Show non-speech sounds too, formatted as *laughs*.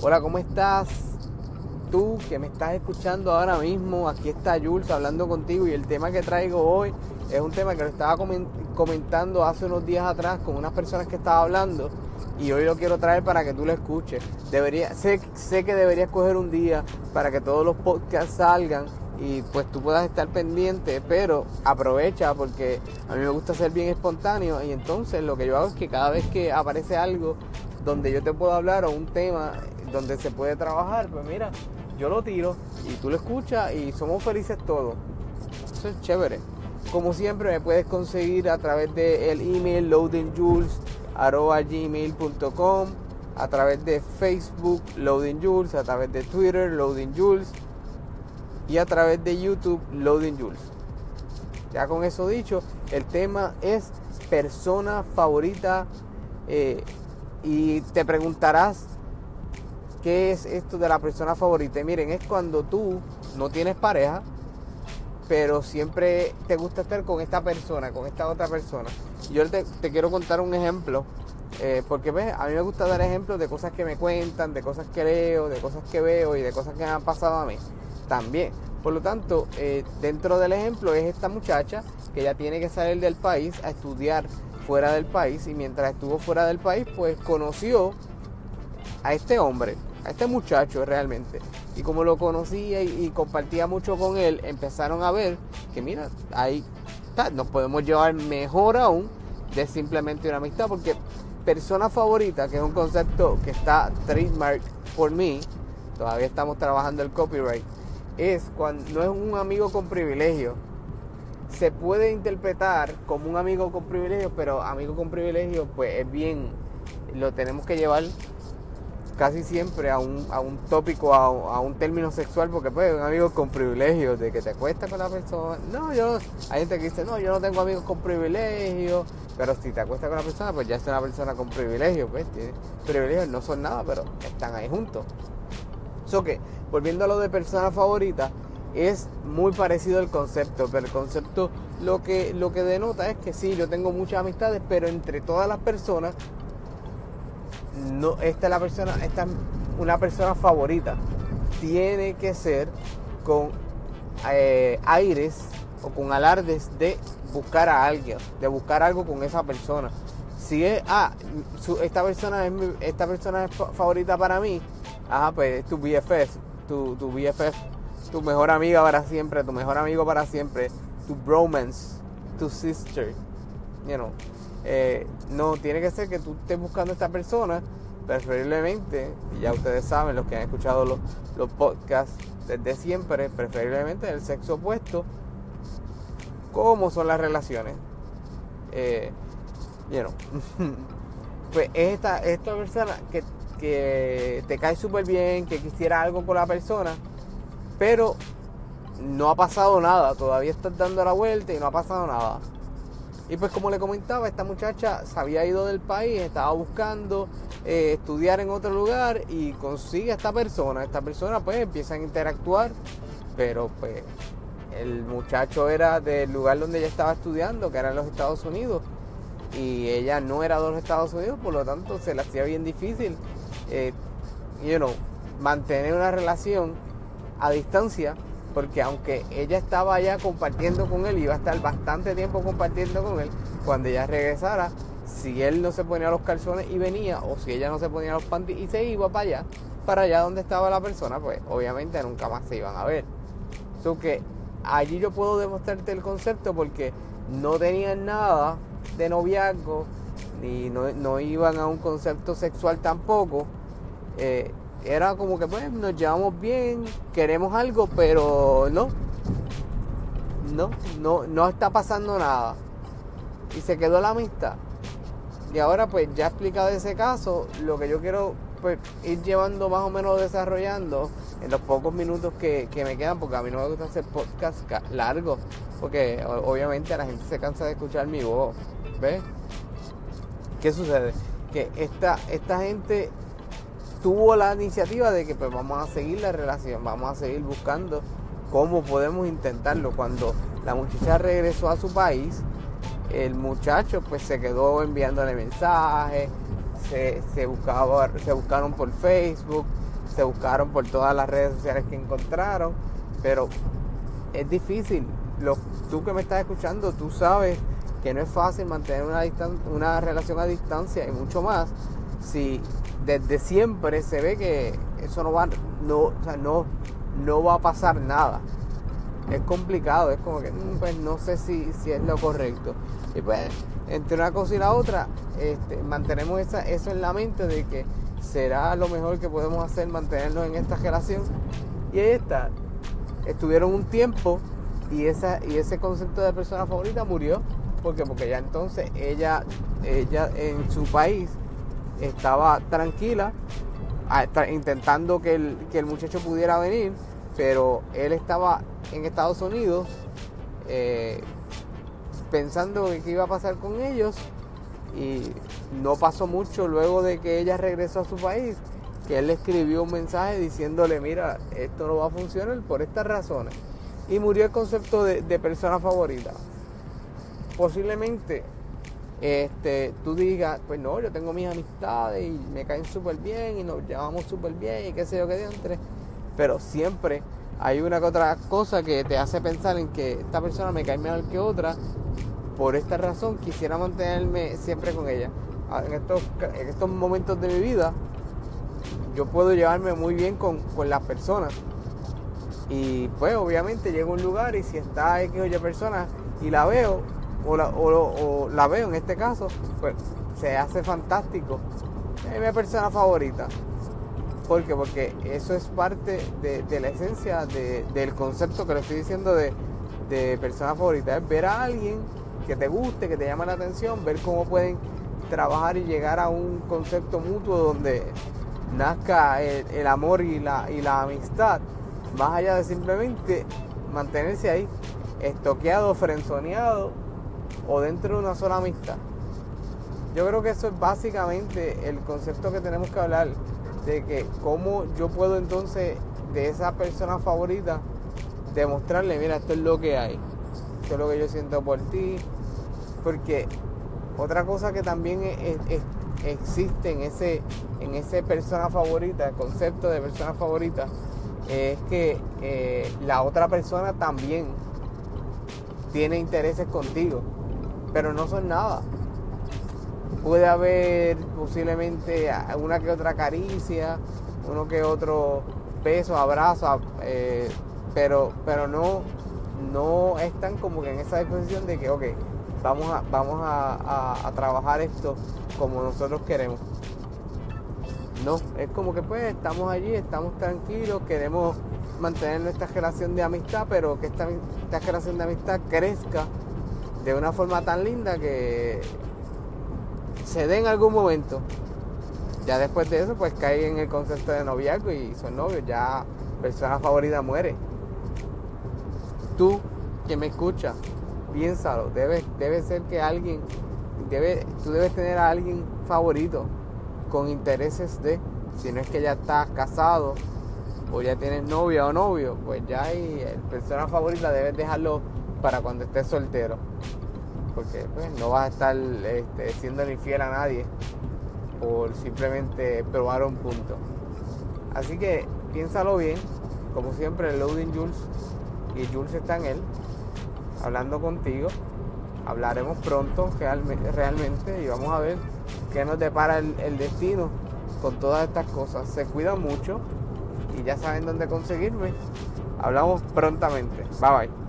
Hola, ¿cómo estás? Tú que me estás escuchando ahora mismo, aquí está Jules hablando contigo y el tema que traigo hoy es un tema que lo estaba comentando hace unos días atrás con unas personas que estaba hablando y hoy lo quiero traer para que tú lo escuches. Debería, sé, sé que deberías coger un día para que todos los podcasts salgan y pues tú puedas estar pendiente, pero aprovecha porque a mí me gusta ser bien espontáneo y entonces lo que yo hago es que cada vez que aparece algo donde yo te puedo hablar o un tema donde se puede trabajar, pues mira, yo lo tiro y tú lo escuchas y somos felices todos. Eso es chévere. Como siempre me puedes conseguir a través del email loadingjules.com, a través de Facebook loadingjules, a través de Twitter loadingjules y a través de YouTube Loading Jules. Ya con eso dicho, el tema es persona favorita eh, y te preguntarás qué es esto de la persona favorita. Miren, es cuando tú no tienes pareja, pero siempre te gusta estar con esta persona, con esta otra persona. Yo te, quiero contar un ejemplo, eh, porque ¿ves? a mí me gusta dar ejemplos de cosas que me cuentan, de cosas que leo, de cosas que veo y de cosas que me han pasado a mí también. Por lo tanto, eh, dentro del ejemplo es esta muchacha que ya tiene que salir del país a estudiar fuera del país y mientras estuvo fuera del país pues conoció a este hombre, a este muchacho realmente. Y como lo conocía y, compartía mucho con él, empezaron a ver que mira, ahí nos podemos llevar mejor aún de simplemente una amistad porque persona favorita, que es un concepto que está trademark por mí, todavía estamos trabajando el copyright es cuando no es un amigo con privilegio. Se puede interpretar como un amigo con privilegio, pero amigo con privilegio, pues es bien, lo tenemos que llevar casi siempre a un, a un tópico, a, un término sexual, porque pues un amigo con privilegio, de que te acuestas con la persona. No, yo, hay gente que dice, no, yo no tengo amigos con privilegio, pero si te acuestas con la persona, pues ya es una persona con privilegio, pues privilegios no son nada, pero están ahí juntos. So que, volviendo a lo de persona favorita, es muy parecido el concepto, pero el concepto lo que, lo que denota es que sí, yo tengo muchas amistades, pero entre todas las personas, no, esta es la persona, esta es una persona favorita. Tiene que ser con eh, aires o con alardes de buscar a alguien, de buscar algo con esa persona. Si es, ah, esta persona es esta persona es favorita para mí, Ajá, pues tu BFF, tu, tu BFF, tu mejor amiga para siempre, tu mejor amigo para siempre, tu bromance, tu sister, you know. Eh, no, tiene que ser que tú estés buscando a esta persona, preferiblemente, y ya ustedes saben, los que han escuchado los, los podcasts desde siempre, preferiblemente el sexo opuesto, cómo son las relaciones. Eh, *laughs* pues esta, esta persona que que te cae súper bien, que quisiera algo con la persona, pero no ha pasado nada, todavía estás dando la vuelta y no ha pasado nada. Y pues como le comentaba, esta muchacha se había ido del país, estaba buscando eh, estudiar en otro lugar y consigue a esta persona. Esta persona pues empieza a interactuar, pero pues el muchacho era del lugar donde ella estaba estudiando, que era en los Estados Unidos. Y ella no era de los Estados Unidos, por lo tanto se le hacía bien difícil eh, mantener una relación a distancia, porque aunque ella estaba allá compartiendo con él, iba a estar bastante tiempo compartiendo con él, cuando ella regresara, si él no se ponía los calzones y venía, o si ella no se ponía los panties y se iba para allá, para allá donde estaba la persona, pues obviamente nunca más se iban a ver. So que allí yo puedo demostrarte el concepto porque no tenían nada de noviazgo, ni no, no iban a un concepto sexual tampoco eh, era como que pues nos llevamos bien, queremos algo, pero no, no, no, no está pasando nada. Y se quedó la amistad. Y ahora pues ya explicado ese caso, lo que yo quiero pues ir llevando más o menos desarrollando en los pocos minutos que, me quedan, porque a mí no me gusta hacer podcast largos, porque obviamente la gente se cansa de escuchar mi voz. ¿Ves? ¿Qué sucede? Que esta, esta gente tuvo la iniciativa de que pues vamos a seguir la relación, vamos a seguir buscando cómo podemos intentarlo. Cuando la muchacha regresó a su país, el muchacho pues se quedó enviándole mensajes, se, buscaba, se buscaron por Facebook, se buscaron por todas las redes sociales que encontraron, pero es difícil. tú que me estás escuchando, tú sabes que no es fácil mantener una, una relación a distancia y mucho más si desde siempre se ve que eso no va, no, no, no va a pasar nada. Es complicado, es como que mm, pues no sé si, si es lo correcto. Y pues entre una cosa y la otra, este, mantenemos esa, eso en la mente de que será lo mejor que podemos hacer mantenernos en esta relación. Y ahí está. Estuvieron un tiempo y, esa, y ese concepto de persona favorita murió. porque Porque ya entonces ella, ella en su país estaba tranquila, intentando que el, que el muchacho pudiera venir, pero él estaba en Estados Unidos eh, pensando qué iba a pasar con ellos y no pasó mucho luego de que ella regresó a su país que él le escribió un mensaje diciéndole mira esto no va a funcionar por estas razones y murió el concepto de, persona favorita. Posiblemente este, tú digas, pues no, yo tengo mis amistades y me caen súper bien y nos llevamos súper bien y qué sé yo qué entre pero siempre hay una que otra cosa que te hace pensar en que esta persona me cae mejor que otra por esta razón quisiera mantenerme siempre con ella. Ah, en estos, en estos momentos de mi vida, yo puedo llevarme muy bien con, las personas. Y pues obviamente llego a un lugar y si está X o Y persona y la veo, o la, o, la veo en este caso, pues se hace fantástico. Es mi persona favorita. ¿Por qué? Porque eso es parte de, la esencia del concepto que le estoy diciendo de, de persona favorita. Es ver a alguien que te guste, que te llame la atención, ver cómo pueden trabajar y llegar a un concepto mutuo donde nazca el, amor y la, y la amistad, más allá de simplemente mantenerse ahí, estoqueado, frenzoneado o dentro de una sola amistad. Yo creo que eso es básicamente el concepto que tenemos que hablar, de que cómo yo puedo entonces de esa persona favorita demostrarle, mira, esto es lo que hay, esto es lo que yo siento por ti, porque otra cosa que también existe en ese, en ese persona favorita, el concepto de persona favorita, es que eh, la otra persona también tiene intereses contigo, pero no son nada. Puede haber posiblemente una que otra caricia, uno que otro beso, abrazo, eh, pero, pero no, no están como que en esa disposición de que, ok, vamos a, vamos a, trabajar esto como nosotros queremos. No, es como que pues estamos allí, estamos tranquilos, queremos mantener nuestra relación de amistad, pero que esta, esta relación de amistad crezca de una forma tan linda que se dé en algún momento. Ya después de eso, pues cae en el concepto de noviazgo y son novios, ya persona favorita muere. Tú que me escuchas, piénsalo, debe, debe ser que alguien, debe, tú debes tener a alguien favorito con intereses de, si no es que ya estás casado o ya tienes novia o novio, pues ya hay el persona favorita debes dejarlo para cuando estés soltero. Porque pues, no vas a estar este, siendo infiel a nadie por simplemente probar un punto. Así que piénsalo bien, como siempre, el loading Jules y Jules está en él hablando contigo. Hablaremos pronto realmente y vamos a ver qué nos depara el, el destino con todas estas cosas. Se cuidan mucho y ya saben dónde conseguirme. Hablamos prontamente. Bye bye.